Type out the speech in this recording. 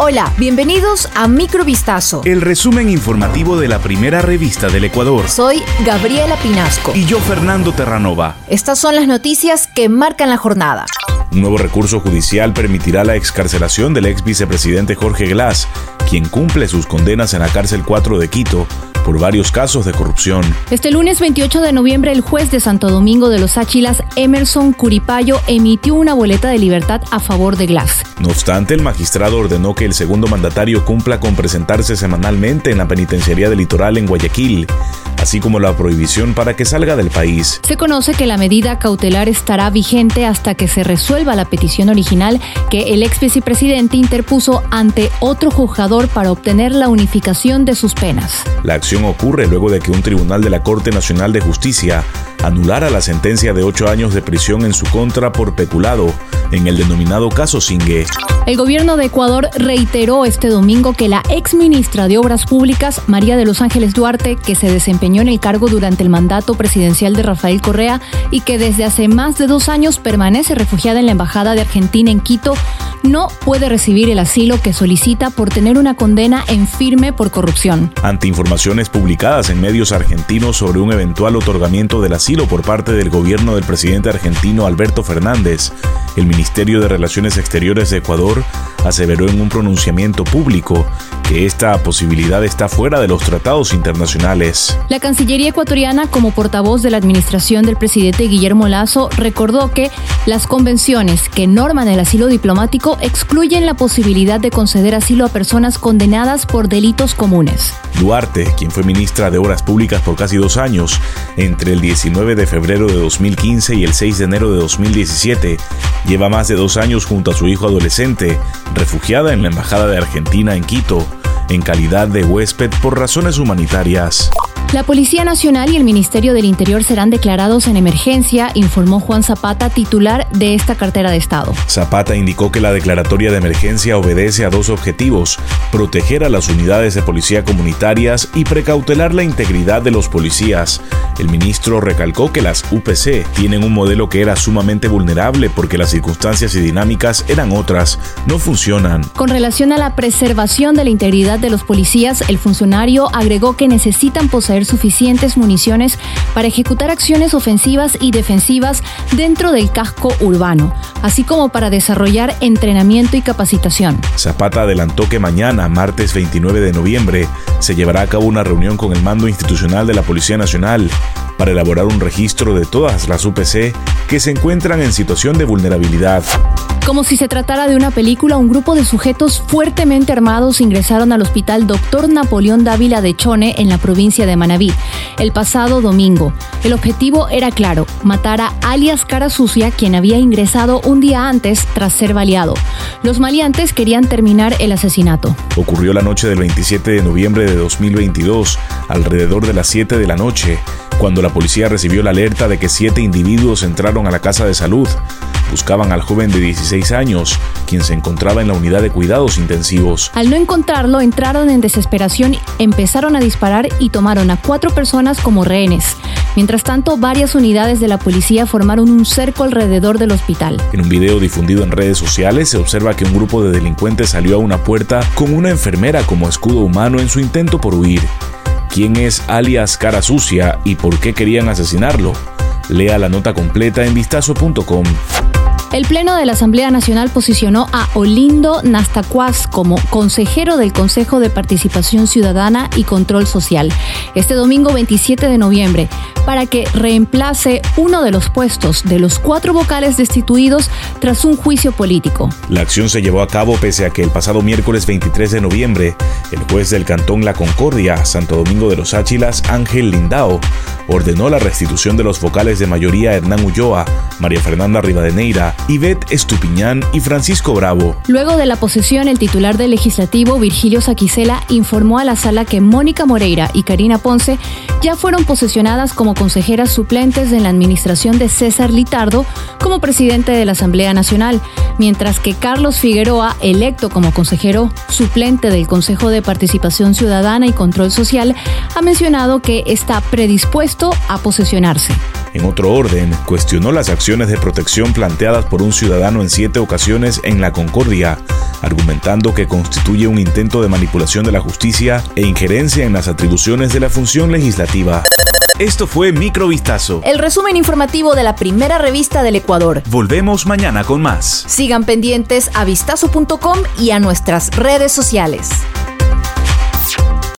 Hola, bienvenidos a Microvistazo. El resumen informativo de la primera revista del Ecuador. Soy Gabriela Pinasco. Y yo, Fernando Terranova. Estas son las noticias que marcan la jornada. Un nuevo recurso judicial permitirá la excarcelación del ex vicepresidente Jorge Glass, quien cumple sus condenas en la cárcel 4 de Quito por varios casos de corrupción. Este lunes 28 de noviembre, el juez de Santo Domingo de los Áchilas, Emerson Curipayo, emitió una boleta de libertad a favor de Glass. No obstante, el magistrado ordenó que el segundo mandatario cumpla con presentarse semanalmente en la penitenciaría del litoral en Guayaquil así como la prohibición para que salga del país. Se conoce que la medida cautelar estará vigente hasta que se resuelva la petición original que el ex vicepresidente interpuso ante otro juzgador para obtener la unificación de sus penas. La acción ocurre luego de que un tribunal de la Corte Nacional de Justicia anulara la sentencia de ocho años de prisión en su contra por peculado en el denominado caso Singue. El gobierno de Ecuador reiteró este domingo que la ex ministra de Obras Públicas, María de los Ángeles Duarte, que se desempeñó en el cargo durante el mandato presidencial de Rafael Correa y que desde hace más de dos años permanece refugiada en la Embajada de Argentina en Quito, no puede recibir el asilo que solicita por tener una condena en firme por corrupción. Ante informaciones publicadas en medios argentinos sobre un eventual otorgamiento del asilo por parte del gobierno del presidente argentino Alberto Fernández, el Ministerio de Relaciones Exteriores de Ecuador aseveró en un pronunciamiento público que esta posibilidad está fuera de los tratados internacionales. La Cancillería ecuatoriana, como portavoz de la administración del presidente Guillermo Lazo, recordó que las convenciones que norman el asilo diplomático excluyen la posibilidad de conceder asilo a personas condenadas por delitos comunes. Duarte, quien fue ministra de Obras Públicas por casi dos años, entre el 19 de febrero de 2015 y el 6 de enero de 2017, lleva más de dos años junto a su hijo adolescente, refugiada en la Embajada de Argentina en Quito, en calidad de huésped por razones humanitarias. La Policía Nacional y el Ministerio del Interior serán declarados en emergencia, informó Juan Zapata, titular de esta cartera de Estado. Zapata indicó que la declaratoria de emergencia obedece a dos objetivos, proteger a las unidades de policía comunitarias y precautelar la integridad de los policías. El ministro recalcó que las UPC tienen un modelo que era sumamente vulnerable porque las circunstancias y dinámicas eran otras, no funcionan. Con relación a la preservación de la integridad de los policías, el funcionario agregó que necesitan poseer suficientes municiones para ejecutar acciones ofensivas y defensivas dentro del casco urbano, así como para desarrollar entrenamiento y capacitación. Zapata adelantó que mañana, martes 29 de noviembre, se llevará a cabo una reunión con el mando institucional de la Policía Nacional para elaborar un registro de todas las UPC que se encuentran en situación de vulnerabilidad. Como si se tratara de una película, un grupo de sujetos fuertemente armados ingresaron al hospital Dr. Napoleón Dávila de Chone en la provincia de Manabí el pasado domingo. El objetivo era claro, matar a alias Cara Sucia, quien había ingresado un día antes tras ser baleado. Los maleantes querían terminar el asesinato. Ocurrió la noche del 27 de noviembre de 2022, alrededor de las 7 de la noche, cuando la policía recibió la alerta de que siete individuos entraron a la casa de salud. Buscaban al joven de 16 años, quien se encontraba en la unidad de cuidados intensivos. Al no encontrarlo, entraron en desesperación, empezaron a disparar y tomaron a cuatro personas como rehenes. Mientras tanto, varias unidades de la policía formaron un cerco alrededor del hospital. En un video difundido en redes sociales se observa que un grupo de delincuentes salió a una puerta con una enfermera como escudo humano en su intento por huir. ¿Quién es alias Cara Sucia y por qué querían asesinarlo? Lea la nota completa en vistazo.com. El Pleno de la Asamblea Nacional posicionó a Olindo Nastacuaz como consejero del Consejo de Participación Ciudadana y Control Social este domingo 27 de noviembre para que reemplace uno de los puestos de los cuatro vocales destituidos tras un juicio político. La acción se llevó a cabo pese a que el pasado miércoles 23 de noviembre, el juez del Cantón La Concordia, Santo Domingo de los Áchilas, Ángel Lindao, ordenó la restitución de los vocales de mayoría Hernán Ulloa, María Fernanda Rivadeneira, Ivette Estupiñán y Francisco Bravo. Luego de la posesión, el titular del legislativo, Virgilio Saquicela, informó a la sala que Mónica Moreira y Karina Ponce ya fueron posesionadas como consejeras suplentes en la administración de César Litardo como presidente de la Asamblea Nacional, mientras que Carlos Figueroa, electo como consejero suplente del Consejo de Participación Ciudadana y Control Social, ha mencionado que está predispuesto a posesionarse. En otro orden, cuestionó las acciones de protección planteadas por un ciudadano en siete ocasiones en la Concordia, argumentando que constituye un intento de manipulación de la justicia e injerencia en las atribuciones de la función legislativa. Esto fue Microvistazo. El resumen informativo de la primera revista del Ecuador. Volvemos mañana con más. Sigan pendientes a vistazo.com y a nuestras redes sociales.